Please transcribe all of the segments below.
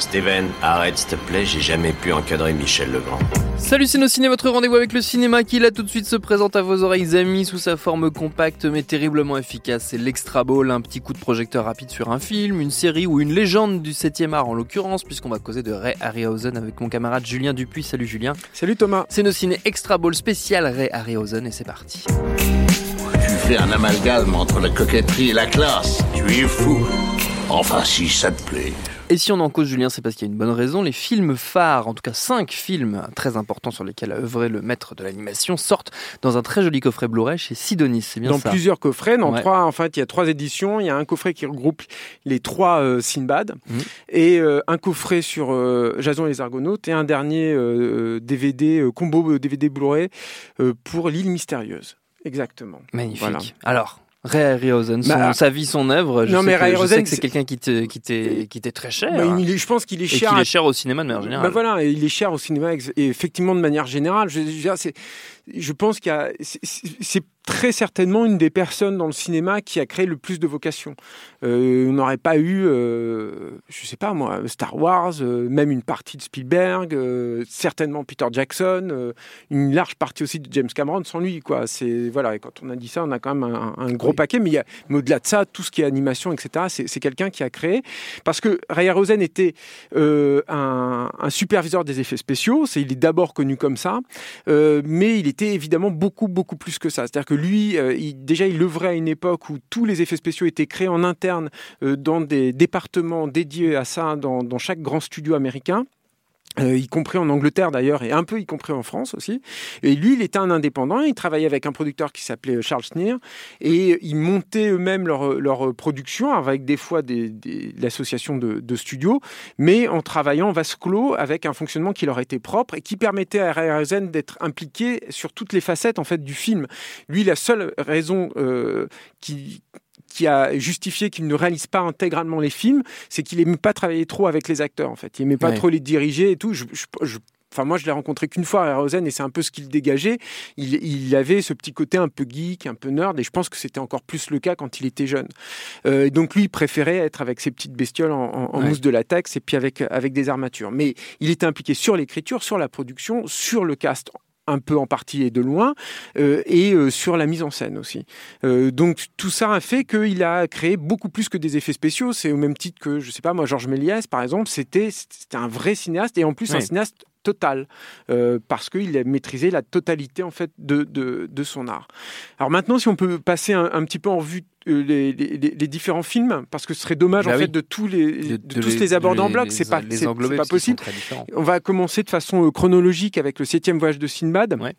Steven, arrête s'il te plaît, j'ai jamais pu encadrer Michel Legrand. Salut Ciné, votre rendez-vous avec le cinéma qui là tout de suite se présente à vos oreilles amis sous sa forme compacte mais terriblement efficace. C'est l'Extra Ball, un petit coup de projecteur rapide sur un film, une série ou une légende du 7ème art en l'occurrence, puisqu'on va causer de Ray Harryhausen avec mon camarade Julien Dupuis. Salut Julien. Salut Thomas. C'est nos ciné Extra Ball spécial Ray Harryhausen et c'est parti. Tu fais un amalgame entre la coquetterie et la classe. Tu es fou. Enfin, si ça te plaît. Et si on en cause Julien, c'est parce qu'il y a une bonne raison. Les films phares, en tout cas cinq films très importants sur lesquels a œuvré le maître de l'animation, sortent dans un très joli coffret Blu-ray chez Sidonis. C'est bien dans ça. Dans plusieurs coffrets, dans trois. En fait, il y a trois éditions. Il y a un coffret qui regroupe les trois euh, Sinbad mhm. et euh, un coffret sur euh, Jason et les Argonautes et un dernier DVD combo DVD Blu-ray pour l'île mystérieuse. Exactement. Magnifique. Alors, Ray Harryhausen, bah, sa vie, son œuvre. Je non, sais mais Ray Harryhausen, c'est quelqu'un qui t'est très cher. Bah, il est, je pense qu'il est cher. Et qu'il est cher au cinéma de manière générale. Bah, voilà, il est cher au cinéma et effectivement de manière générale. Je, je, je pense qu'il y a, c'est très certainement une des personnes dans le cinéma qui a créé le plus de vocations. Euh, on n'aurait pas eu, euh, je sais pas moi, Star Wars, euh, même une partie de Spielberg, euh, certainement Peter Jackson, une large partie aussi de James Cameron sans lui. Quoi. C'est voilà. Et quand on a dit ça, on a quand même un, un gros paquet. Mais, mais au-delà de ça, tout ce qui est animation, etc., c'est quelqu'un qui a créé. Parce que Ray Rosen était un, un, superviseur des effets spéciaux. C'est il est d'abord connu comme ça, mais il est évidemment beaucoup, beaucoup plus que ça. C'est-à-dire que lui, euh, déjà, il œuvrait à une époque où tous les effets spéciaux étaient créés en interne euh, dans des départements dédiés à ça dans chaque grand studio américain. Euh, y compris en Angleterre d'ailleurs, et un peu y compris en France aussi. Et lui, il était un indépendant, il travaillait avec un producteur qui s'appelait euh, Charles Sneer, et ils montaient eux-mêmes leur, leur, production, avec des fois des, l'association de, de, studios, mais en travaillant vase clos avec un fonctionnement qui leur était propre et qui permettait à RRZ d'être impliqué sur toutes les facettes en fait du film. Lui, la seule raison euh, qui qui a justifié qu'il ne réalise pas intégralement les films, c'est qu'il n'aimait pas travailler trop avec les acteurs, en fait. Il n'aimait pas trop les diriger et tout. Je, Enfin, moi, je l'ai rencontré qu'une fois à Rosen et c'est un peu ce qu'il dégageait. Il, il, avait ce petit côté un peu geek, un peu nerd, et je pense que c'était encore plus le cas quand il était jeune. Euh, donc, lui, il préférait être avec ses petites bestioles en, en, mousse de latex et puis avec, avec des armatures. Mais il était impliqué sur l'écriture, sur la production, sur le cast un peu en partie et de loin, euh, et euh, sur la mise en scène aussi. Euh, donc tout ça a fait qu'il a créé beaucoup plus que des effets spéciaux. C'est au même titre que, je sais pas, moi, Georges Méliès, par exemple, c'était un vrai cinéaste, et en plus un cinéaste total, parce qu'il a maîtrisé la totalité en fait de, de, son art. Alors maintenant, si on peut passer un, un petit peu en vue euh, les, les, différents films parce que ce serait dommage bah en fait de tous les de, tous les, aborder en bloc. C'est pas c'est pas possible. on va commencer de façon euh, chronologique avec le septième voyage de Sinbad. Ouais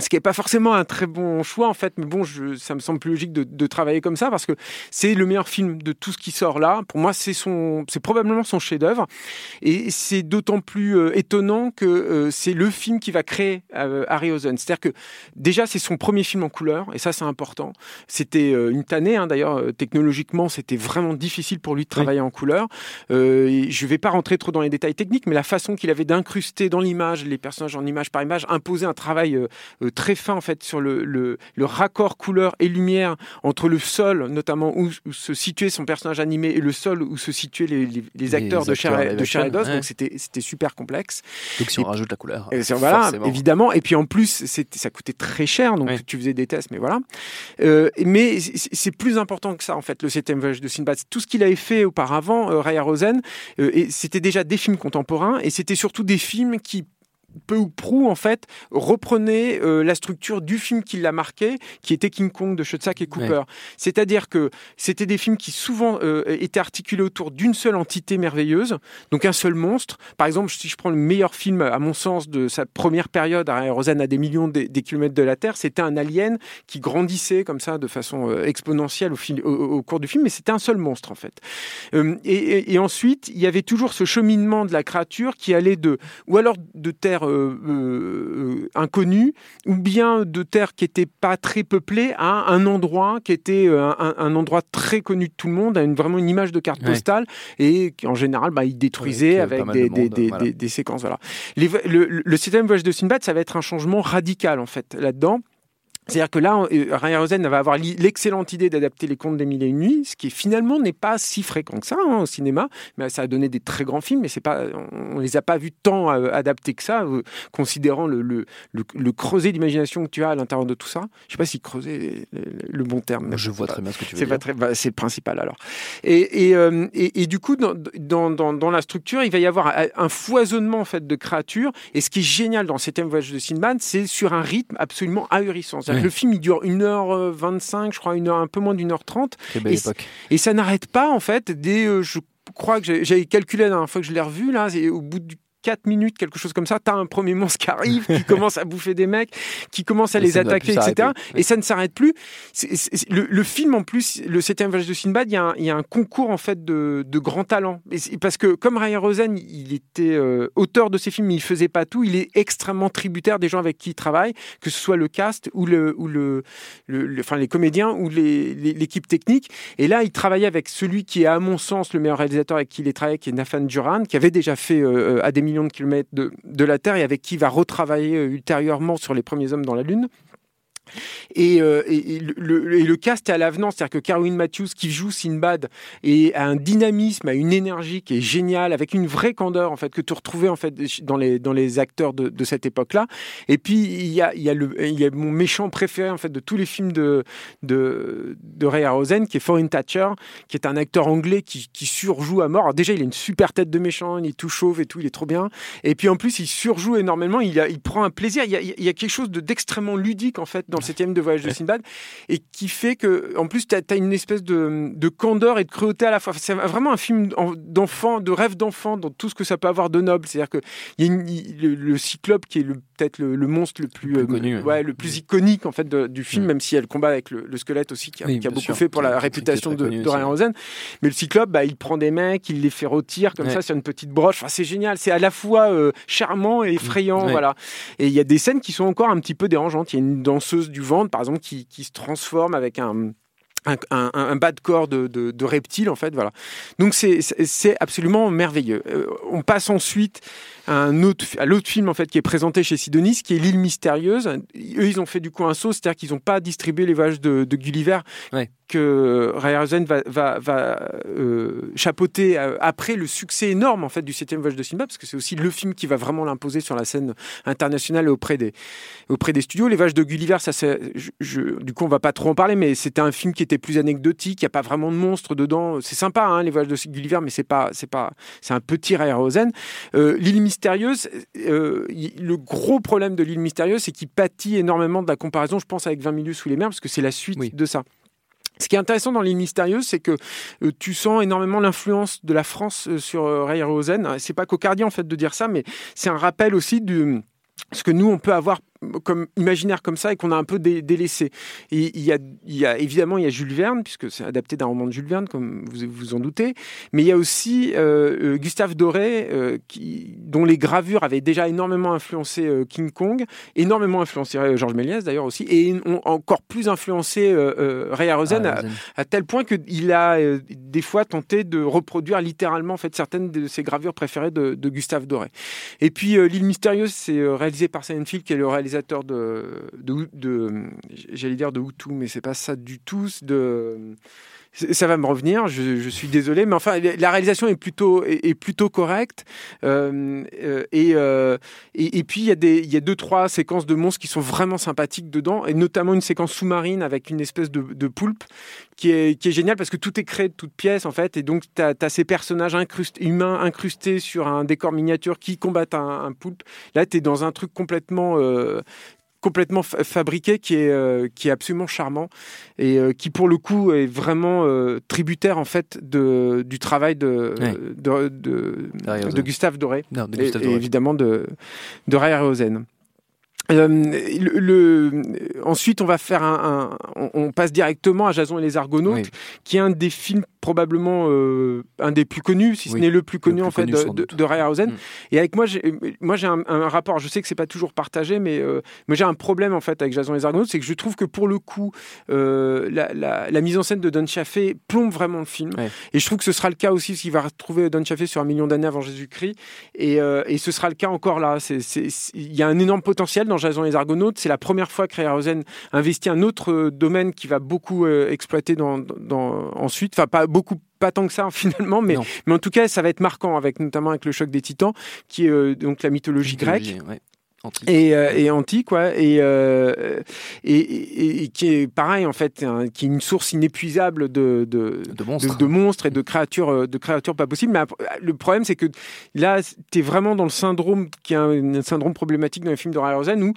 ce qui n'est pas forcément un très bon choix en fait, mais bon, je, ça me semble plus logique de, de travailler comme ça parce que c'est le meilleur film de tout ce qui sort là. Pour moi, c'est son, c'est probablement son chef-d'œuvre, et c'est d'autant plus euh, étonnant que euh, c'est le film qui va créer euh, Harryhausen. C'est-à-dire que déjà c'est son premier film en couleur, et ça c'est important. C'était euh, une tannée hein, d'ailleurs technologiquement, c'était vraiment difficile pour lui de travailler en couleur. je vais pas rentrer trop dans les détails techniques, mais la façon qu'il avait d'incruster dans l'image les personnages en image par image imposait un travail très fin en fait sur le, le, le, raccord couleur et lumière entre le sol, notamment où, se situait son personnage animé, et le sol où se situaient les, les, acteurs, de Cher Donc c'était c'était super complexe. Donc si on rajoute la couleur, et voilà, évidemment. Et puis en plus, ça coûtait très cher, donc tu faisais des tests, mais voilà. Euh, mais c'est plus important que ça en fait. Le septième voyage de Sinbad, tout ce qu'il avait fait auparavant, euh, Raya Rosen, euh, et c'était déjà des films contemporains, et c'était surtout des films qui peu ou prou en fait reprenait euh, la structure du film qui l'a marqué, qui était King Kong de Schoedsack et Cooper. C'est-à-dire que c'était des films qui souvent euh, étaient articulés autour d'une seule entité merveilleuse, donc un seul monstre. Par exemple, si je prends le meilleur film à mon sens de sa première période, à Rosanne à des millions des, kilomètres de la Terre, c'était un alien qui grandissait comme ça de façon euh, exponentielle au, au, cours du film, mais c'était un seul monstre en fait. Et, et, ensuite, il y avait toujours ce cheminement de la créature qui allait de ou alors de terre euh, euh, inconnue, ou bien de terres qui n'étaient pas très peuplées, à un endroit qui était euh, un, endroit très connu de tout le monde, à une, vraiment une image de carte postale, et en général, bah, il détruisait avec des, des, des, séquences. Voilà. le, le, le, système voyage de Sinbad, ça va être un changement radical en fait là-dedans. C'est-à-dire que là, euh, Ryan va avoir l'excellente idée d'adapter les contes des mille et une nuits, ce qui finalement n'est pas si fréquent que ça hein, au cinéma. Mais ça a donné des très grands films, mais c'est pas, on les a pas vus tant euh, adaptés que ça, euh, considérant le, le, le, creuset d'imagination que tu as à l'intérieur de tout ça. Je sais pas si creuser est le bon terme. Je vois très bien ce que tu veux dire. Bah, c'est le principal alors. Et, et, et, et du coup, dans, dans, dans, dans, la structure, il va y avoir un foisonnement en fait de créatures. Et ce qui est génial dans le septième voyage de Sinbad, c'est sur un rythme absolument ahurissant. Le film, il dure 1h25, je crois, une heure, un peu moins d'une heure trente. Et, et, ça n'arrête pas, en fait, dès, euh, je crois que j'avais calculé la dernière fois que je l'ai revu, là, au bout du 4 minutes, quelque chose comme ça, tu as un premier monstre qui arrive, qui commence à bouffer des mecs, qui commence à les attaquer, etc. Et ça ne s'arrête plus. le, film, en plus, le 7 voyage de Sinbad, il y, a un, concours en fait de, de grands talents. parce que comme Ryan Rosen, il était euh, auteur de ces films, mais il faisait pas tout, il est extrêmement tributaire des gens avec qui il travaille, que ce soit le cast ou le, ou le, enfin, les comédiens ou l'équipe technique. Et là, il travaillait avec celui qui est, à mon sens, le meilleur réalisateur avec qui il est travaillé, qui est Nathan Duran, qui avait déjà fait euh, à des millions de kilomètres de, la Terre et avec qui va retravailler euh, ultérieurement sur les premiers hommes dans la Lune. Et, euh, et, le, cast est à l'avenant, c'est-à-dire que Caroline Matthews qui joue Sinbad et a un dynamisme, a une énergie qui est géniale, avec une vraie candeur en fait que tu retrouvais en fait dans les dans les acteurs de, cette époque-là. Et puis il y a il y a le mon méchant préféré en fait de tous les films de de de Ray Harryhausen qui est Foreign Thatcher, qui est un acteur anglais qui, surjoue à mort. Déjà il a une super tête de méchant, il est tout chauve et tout, il est trop bien. Et puis en plus il surjoue énormément, il prend un plaisir. Il y a, il y a quelque chose d'extrêmement ludique en fait dans le septième de Voyage de Sinbad, et qui fait que, en plus, tu as, une espèce de, de, candeur et de cruauté à la fois. C'est vraiment un film d'enfant, de rêve d'enfant, dans tout ce que ça peut avoir de noble. C'est-à-dire que y a le, cyclope qui est peut-être le, monstre le plus, le plus, euh, ouais, le plus iconique en fait du film, même si elle combat avec le, squelette aussi, qui a, beaucoup fait pour la réputation de, de Ryan Rosen. Mais le cyclope, bah, il prend des mecs, il les fait rôtir comme ça sur une petite broche. Enfin, c'est génial. C'est à la fois euh, charmant et effrayant, voilà. Et il y a des scènes qui sont encore un petit peu dérangeantes. Il y a une danseuse du ventre par exemple, qui, qui se transforme avec un, un, bas de corps de, de, reptile en fait voilà. Donc c'est absolument merveilleux. Euh, on passe ensuite un autre à l'autre film en fait qui est présenté chez Sidonis qui est l'île mystérieuse eux ils ont fait du coup un saut c'est-à-dire qu'ils n'ont pas distribué les voyages de, de Gulliver ouais que Ryerson va, va, va euh, chapeauter euh, après le succès énorme en fait du septième voyage de Sinbad, parce que c'est aussi le film qui va vraiment l'imposer sur la scène internationale auprès des, auprès des studios. Les Vaches de Gulliver, ça c'est, je, du coup on va pas trop en parler, mais c'était un film qui était plus anecdotique, il n'y a pas vraiment de monstres dedans. C'est sympa hein, les Voyages de Gulliver, mais c'est pas, c'est pas, c'est un petit Ryerson. Euh, L'île mystérieuse, euh, le gros problème de l'île mystérieuse, c'est qu'il pâtit énormément de la comparaison, je pense, avec 20 milieux sous les mers, parce que c'est la suite de ça. Ce qui est intéressant dans l'île mystérieuse, c'est que euh, tu sens énormément l'influence de la France euh, sur euh, Ray Rosen. C'est pas cocardien en fait de dire ça, mais c'est un rappel aussi de ce que nous on peut avoir comme imaginaire comme ça et qu'on a un peu délaissé. Et il y, a, il y a évidemment il y a Jules Verne puisque c'est adapté d'un roman de Jules Verne comme vous vous en doutez, mais il y a aussi euh, euh, Gustave Doré euh, qui, dont les gravures avaient déjà énormément influencé King Kong, énormément influencé Georges Méliès d'ailleurs aussi, et ont encore plus influencé Ray Harryhausen à, à, tel point qu'il a des fois tenté de reproduire littéralement en fait certaines de ses gravures préférées de, de Gustave Doré. Et puis l'île mystérieuse c'est réalisé par Simon Field qui est le réalisateur de, j'allais dire de Hutu, mais c'est pas ça du tout. De ça va me revenir, je, suis désolé, mais enfin la réalisation est plutôt est, plutôt correcte euh, euh, euh, et, et, puis il y a y a deux trois séquences de monstres qui sont vraiment sympathiques dedans et notamment une séquence sous-marine avec une espèce de, de poulpe qui est qui est géniale parce que tout est créé de toutes pièces en fait et donc tu as, ces personnages humains incrustés sur un décor miniature qui combattent un, un poulpe. Là tu es dans un truc complètement complètement fabriqué qui est euh, qui est absolument charmant et euh, qui pour le coup est vraiment euh, tributaire en fait de du travail de de, de, Gustave Doré, et, évidemment de de Ray le, ensuite, on va faire un, on, passe directement à Jason et les Argonautes, qui est un des films probablement euh, un des plus connus, si ce n'est le plus connu en fait de, de, de Rayhausen. Mm. Et avec moi, j'ai, moi j'ai un, rapport. Je sais que c'est pas toujours partagé, mais euh, moi j'ai un problème en fait avec Jason les Argonautes, c'est que je trouve que pour le coup, euh, la, la, la, mise en scène de Don Chaffee plombe vraiment le film. Et je trouve que ce sera le cas aussi s'il va retrouver Don Chaffee sur un million d'années avant Jésus-Christ. Et, et, ce sera le cas encore là. Il y a un énorme potentiel dans Jason les Argonautes. C'est la première fois que Rayhausen investit un autre domaine qui va beaucoup exploiter dans, dans, ensuite. Enfin, pas beaucoup pas tant que ça finalement, mais, mais en tout cas, ça va être marquant, avec notamment avec le choc des titans, qui est euh, donc la mythologie, grecque. Antique. Et, euh, et, antique, ouais, et, euh, et, et, qui est pareil en fait, hein, qui est une source inépuisable de, de, de, monstres. de, monstres. et de créatures, de créatures pas possibles. Mais le problème, c'est que là, tu es vraiment dans le syndrome qui est un, syndrome problématique dans les films de Rosen où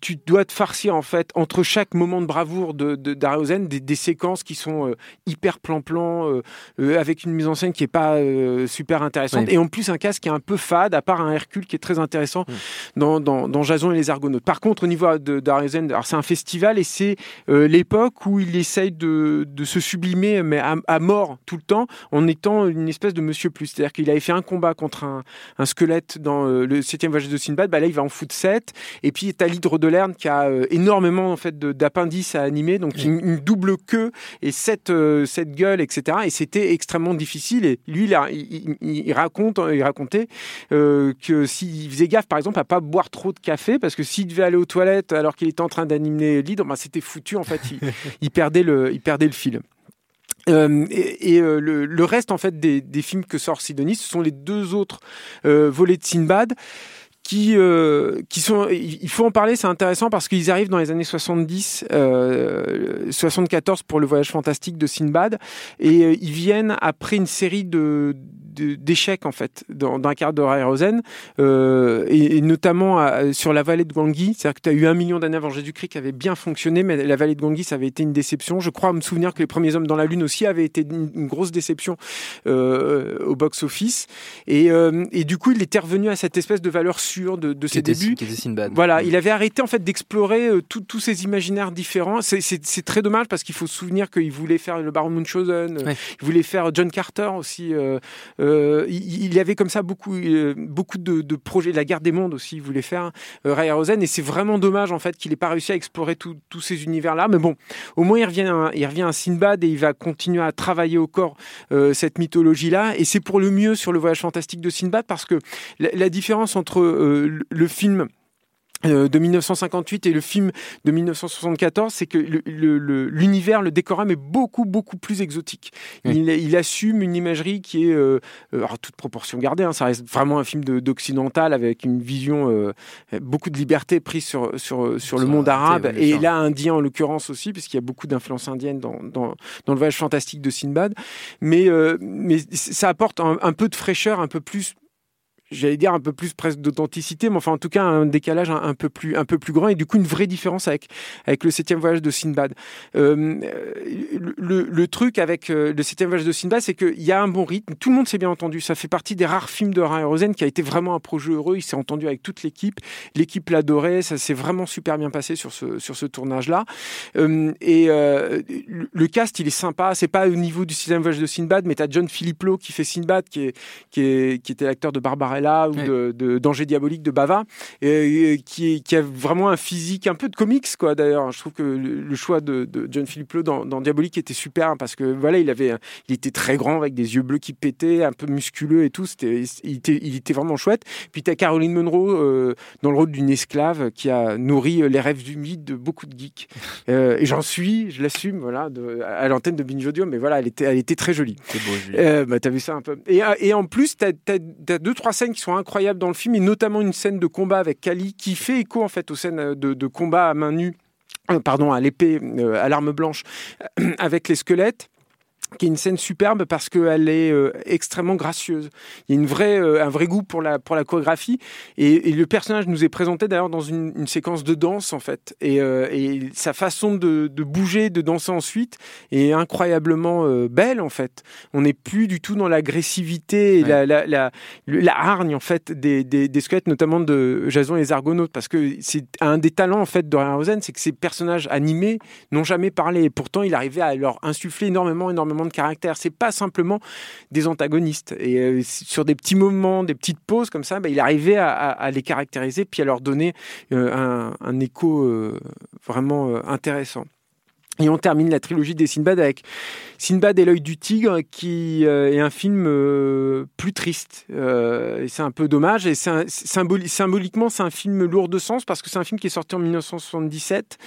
tu dois te farcir en fait entre chaque moment de bravoure de, de des, des, séquences qui sont euh, hyper plan-plan euh, euh, avec une mise en scène qui est pas super intéressante. Et en plus un casque qui est un peu fade à part un Hercule qui est très intéressant dans, dans, dans, Jason et les Argonautes. Par contre au niveau de d'Ariosen, c'est un festival et c'est l'époque où il essaye de, de se sublimer mais à, mort tout le temps en étant une espèce de Monsieur Plus. C'est-à-dire qu'il avait fait un combat contre un, un squelette dans le septième voyage de Sinbad, bah là il va en foutre 7 et puis t'as de Lerne qui a euh, énormément en fait d'appendices à animer, donc une, double queue et cette euh, cette gueule, etc. Et c'était extrêmement difficile. Et lui, il, il, raconte, il racontait euh, que s'il faisait gaffe, par exemple, à pas boire trop de café, parce que s'il devait aller aux toilettes alors qu'il était en train d'animer l'hydre, ben, c'était foutu. En fait, il, perdait le, il perdait le fil. et, le, reste en fait des, des, films que sort Sidonie, ce sont les deux autres volets de Sinbad qui, euh, qui sont, il faut en parler, c'est intéressant parce qu'ils arrivent dans les années 70, euh, 74 pour le voyage fantastique de Sinbad, et euh, ils viennent après une série de d'échecs en fait dans, dans un quart d'heure Rosen euh, et, notamment sur la vallée de Gangui c'est-à-dire que tu as eu un million d'années avant Jésus-Christ qui avait bien fonctionné mais la vallée de Gangui ça avait été une déception. Je crois me souvenir que les premiers hommes dans la lune aussi avaient été une, grosse déception euh, au box-office. Et, euh, et, du coup il était revenu à cette espèce de valeur sûre de, de ses débuts. Voilà il avait arrêté en fait d'explorer euh, tous ces imaginaires différents. C'est très dommage parce qu'il faut se souvenir qu'il voulait faire le Baron Munchausen il voulait faire John Carter aussi euh, il, y avait comme ça beaucoup, euh, beaucoup de, de, projets. La guerre des mondes aussi, il voulait faire euh, Ray Rosen. Et c'est vraiment dommage en fait qu'il n'ait pas réussi à explorer tous ces univers-là. Mais bon, au moins il revient, à, il revient à Sinbad et il va continuer à travailler au corps cette mythologie-là. Et c'est pour le mieux sur le voyage fantastique de Sinbad parce que la, la différence entre le film euh, de 1958 et le film de 1974, c'est que l'univers, le, décorum est beaucoup beaucoup plus exotique. Il, assume une imagerie qui est, euh, euh, alors toute proportion gardée, hein, ça reste vraiment un film d'occidental avec une vision beaucoup de liberté prise sur sur sur le monde arabe et là indien en l'occurrence aussi, puisqu'il y a beaucoup d'influence indienne dans, dans, dans le voyage fantastique de Sinbad. Mais mais ça apporte un peu de fraîcheur, un peu plus j'allais dire un peu plus presque d'authenticité, mais enfin en tout cas un décalage un, peu plus un peu plus grand et du coup une vraie différence avec avec le septième voyage de Sinbad. Euh, le, le, truc avec euh, le septième voyage de Sinbad, c'est qu'il y a un bon rythme. Tout le monde s'est bien entendu. Ça fait partie des rares films de Ryan Rosen qui a été vraiment un projet heureux. Il s'est entendu avec toute l'équipe. L'équipe l'adorait. Ça s'est vraiment super bien passé sur ce sur ce tournage là. Euh, et le cast, il est sympa. C'est pas au niveau du septième voyage de Sinbad, mais t'as John Philipplo qui fait Sinbad, qui est qui est qui était l'acteur de Barbara ou de, Danger Diabolique de Bava, et, qui, qui, a vraiment un physique un peu de comics, quoi, d'ailleurs. Je trouve que le, choix de, John Philippe dans, dans, Diabolique était super, parce que voilà, il, avait, il était très grand, avec des yeux bleus qui pétaient, un peu musculeux et tout. C'était, il, était, il était vraiment chouette. Puis tu as Caroline Munro euh, dans le rôle d'une esclave qui a nourri les rêves humides de beaucoup de geeks. Euh, et j'en suis, je l'assume, voilà, de, à l'antenne de Binge Audio, mais voilà, elle était, elle était très jolie. C'est beau, euh, bah, t'as vu ça un peu. Et, et en plus, t'as as, deux, trois scènes qui sont incroyables dans le film, et notamment une scène de combat avec Kali qui fait écho en fait aux scènes de, de combat à main nue euh, pardon, à l'épée, euh, à l'arme blanche, avec les squelettes qui est une scène superbe parce qu'elle est euh, extrêmement gracieuse. Il y a une vraie, euh, un vrai goût pour la, pour la chorégraphie. Et, et le personnage nous est présenté d'ailleurs dans une, une, séquence de danse, en fait. Et, euh, et sa façon de, de, bouger, de danser ensuite est incroyablement belle, en fait. On n'est plus du tout dans l'agressivité et la, la, la, la, hargne, en fait, des, des, des, squelettes, notamment de Jason et les Argonautes. Parce que c'est un des talents, en fait, de Rosen, c'est que ces personnages animés n'ont jamais parlé. Et pourtant, il arrivait à leur insuffler énormément, énormément de caractère. C'est pas simplement des antagonistes. Et euh, sur des petits moments, des petites pauses comme ça, bah, il arrivait à, les caractériser puis à leur donner euh, un, un, écho euh, vraiment intéressant. Et on termine la trilogie des Sinbad avec Sinbad et l'œil du tigre, qui euh, est un film euh, plus triste. Euh, et c'est un peu dommage. Et c'est symboliquement, c'est un film lourd de sens parce que c'est un film qui est sorti en 1977,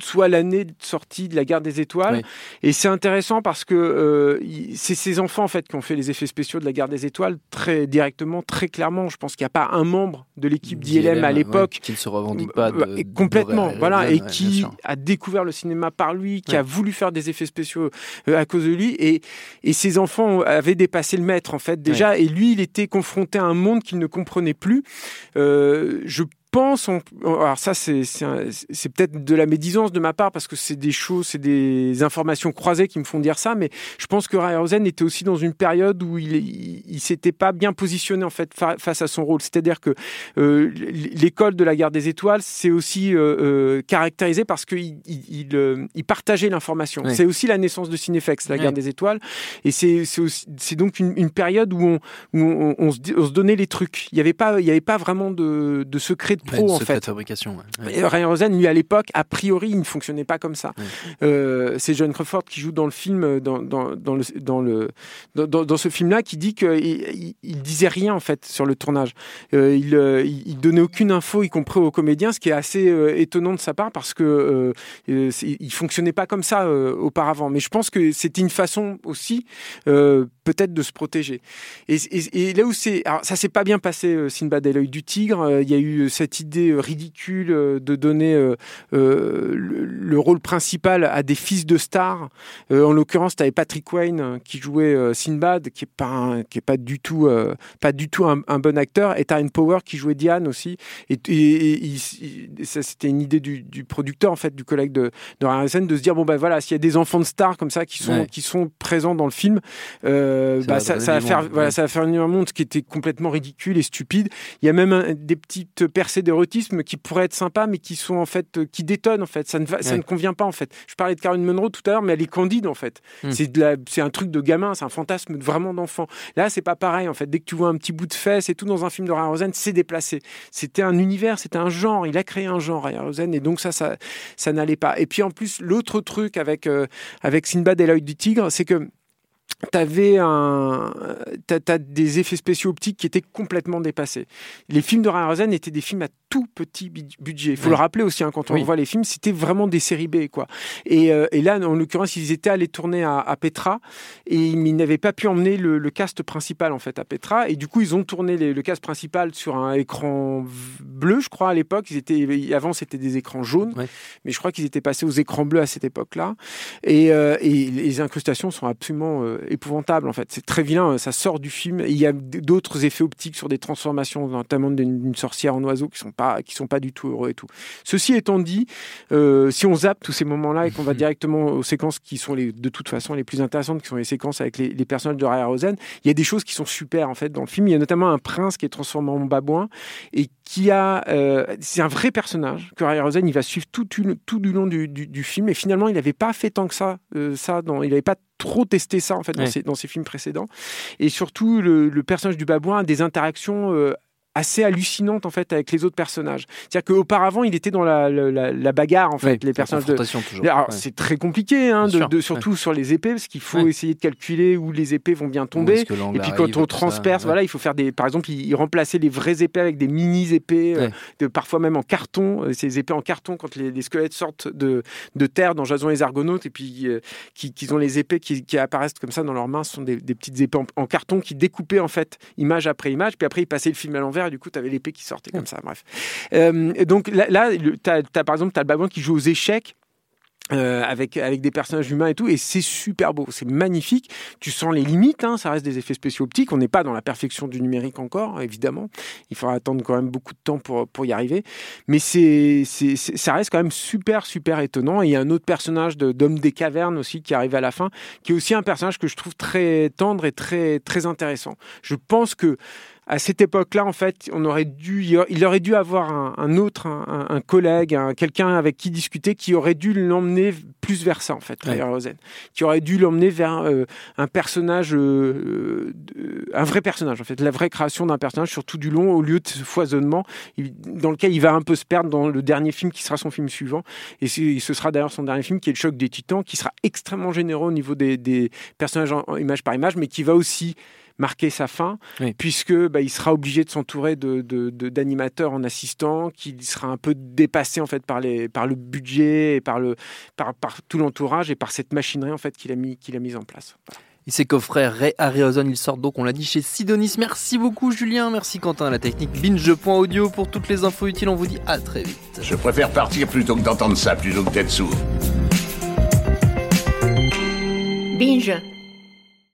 soit l'année de sortie de La Guerre des Étoiles. Et c'est intéressant parce que c'est ces enfants en fait qui ont fait les effets spéciaux de La Guerre des Étoiles très directement, très clairement. Je pense qu'il n'y a pas un membre de l'équipe d'ILM à l'époque qui ne se revendique pas de, complètement, voilà, et qui a découvert le cinéma par lui, qui a voulu faire des effets spéciaux euh, à cause de lui, et, et ses enfants avaient dépassé le maître en fait déjà, et lui il était confronté à un monde qu'il ne comprenait plus. Euh, je pense, alors ça c'est peut-être de la médisance de ma part parce que c'est des choses, c'est des informations croisées qui me font dire ça, mais je pense que Rosen était aussi dans une période où il il, s'était pas bien positionné en fait face à son rôle, c'est-à-dire que euh, l'école de la guerre des étoiles c'est aussi euh, euh, caractérisé parce qu'il il, il, partageait l'information. C'est aussi la naissance de Cinefex, la guerre des étoiles, et c'est c'est donc une, une, période où on où on, se, on, se, donnait les trucs. Il y avait pas il y avait pas vraiment de, de secret pro en fait. fabrication. Ryan Rosen, lui à l'époque, a priori, il ne fonctionnait pas comme ça. Euh, c'est John Crawford qui joue dans le film, euh, dans, dans, dans le, dans, le, dans, dans ce film-là, qui dit qu'il il, disait rien en fait sur le tournage. Euh, il, il donnait aucune info, y compris aux comédiens, ce qui est assez étonnant de sa part parce que il fonctionnait pas comme ça auparavant. Mais je pense que c'était une façon aussi peut-être de se protéger. Et, et, et là où c'est, alors ça s'est pas bien passé, Sinbad et l'œil du tigre. Il y a eu cette idée euh, ridicule euh, de donner euh, le, rôle principal à des fils de stars. en l'occurrence, tu avais Patrick Wayne qui jouait Sinbad, qui est pas qui est pas du tout pas du tout un, bon acteur, et Taryn Power qui jouait Diane aussi. Et, ça c'était une idée du, producteur en fait, du collègue de, de Harrison, de se dire bon ben voilà, s'il y a des enfants de stars comme ça qui sont qui sont présents dans le film, ça, bah, ça, va faire voilà, ça va faire un monde qui était complètement ridicule et stupide. Il y a même des petites percées d'érotisme qui pourraient être sympas, mais qui sont en fait, euh, qui détonnent en fait. Ça ne, ça ne convient pas en fait. Je parlais de Caroline Monroe tout à l'heure, mais elle est candide en fait. C'est c'est un truc de gamin, c'est un fantasme vraiment d'enfant. Là, c'est pas pareil en fait. Dès que tu vois un petit bout de fesse et tout dans un film de Ryan Rosen, c'est déplacé. C'était un univers, c'était un genre. Il a créé un genre Ryan Rosen, et donc ça, ça, ça n'allait pas. Et puis en plus, l'autre truc avec euh, avec Sinbad et l'œil du tigre, c'est que t'avais un, t'as, des effets spéciaux optiques qui étaient complètement dépassés. Les films de Ryan Rosen étaient des films à tout petit budget. Il faut le rappeler aussi hein, quand on voit les films, c'était vraiment des séries B quoi. Et, euh, et là, en l'occurrence, ils étaient allés tourner à, à Petra et ils n'avaient pas pu emmener le, le, cast principal en fait à Petra. Et du coup, ils ont tourné le cast principal sur un écran bleu, je crois à l'époque. Ils étaient avant c'était des écrans jaunes, mais je crois qu'ils étaient passés aux écrans bleus à cette époque-là. Et, euh, et les incrustations sont absolument euh, épouvantable en fait. C'est très vilain, euh, ça sort du film. il y a d'autres effets optiques sur des transformations, notamment d'une sorcière en oiseau, qui sont pas qui sont pas du tout heureux et tout. Ceci étant dit, euh, si on zappe tous ces moments-là et qu'on va directement aux séquences qui sont les, de toute façon les plus intéressantes, qui sont les séquences avec les, personnages de Raya Rosen, il y a des choses qui sont super en fait dans le film. Il y a notamment un prince qui est transformé en babouin et qui a, euh, c'est un vrai personnage que Raya Rosen il va suivre tout, tout du long du, du, film et finalement il n'avait pas fait tant que ça, ça dans, il n'avait pas trop testé ça en fait dans, ses, dans ses films précédents. Et surtout, le, le personnage du babouin a des interactions euh, assez hallucinante en fait avec les autres personnages. C'est-à-dire qu'auparavant, il était dans la, la, la bagarre en fait, les personnages de. Alors c'est très compliqué, hein, de, surtout sur les épées, parce qu'il faut essayer de calculer où les épées vont bien tomber. Et puis quand on transperce, voilà, il faut faire des. Par exemple, il, remplaçait les vraies épées avec des mini épées, euh, de, parfois même en carton. Euh, ces épées en carton quand les, squelettes sortent de, de terre dans Jason et les Argonautes et puis euh, qu'ils ont les épées qui, qui, apparaissent comme ça dans leurs mains, ce sont des, des petites épées en, en, carton qui découpaient en fait image après image. Puis après, ils passaient le film à l'envers du coup, tu avais l'épée qui sortait comme ça. Bref. Euh, donc là, là tu as, par exemple, tu as le babouin qui joue aux échecs. Euh, avec avec des personnages humains et tout et c'est super beau c'est magnifique tu sens les limites hein, ça reste des effets spéciaux optiques on n'est pas dans la perfection du numérique encore évidemment il faudra attendre quand même beaucoup de temps pour pour y arriver mais c'est c'est ça reste quand même super super étonnant et il y a un autre personnage d'homme des cavernes aussi qui arrive à la fin qui est aussi un personnage que je trouve très tendre et très très intéressant je pense que à cette époque-là, en fait, on aurait dû, il aurait dû avoir un, autre, un, collègue, quelqu'un avec qui discuter, qui aurait dû l'emmener plus vers ça, en fait, Rosen, qui aurait dû l'emmener vers euh, un personnage, euh, un vrai personnage, en fait, la vraie création d'un personnage sur tout du long, au lieu de ce foisonnement dans lequel il va un peu se perdre dans le dernier film qui sera son film suivant. Et ce sera d'ailleurs son dernier film qui est Le Choc des Titans, qui sera extrêmement généreux au niveau des, personnages en, image par image, mais qui va aussi marquer sa fin, puisque bah, il sera obligé de s'entourer de, d'animateurs en assistant, qui sera un peu dépassé en fait par, les, par le budget et par, le, par, par tout l'entourage et par cette machinerie en fait qu'il a mis qu'il a mise en place. Et ses coffrets Ray Harryhausen, ils sortent donc, on l'a dit, chez Sidonis. Merci beaucoup Julien, merci Quentin, la technique binge.audio pour toutes les infos utiles. On vous dit à très vite. Je préfère partir plutôt que d'entendre ça, plutôt que d'être sourd. Binge.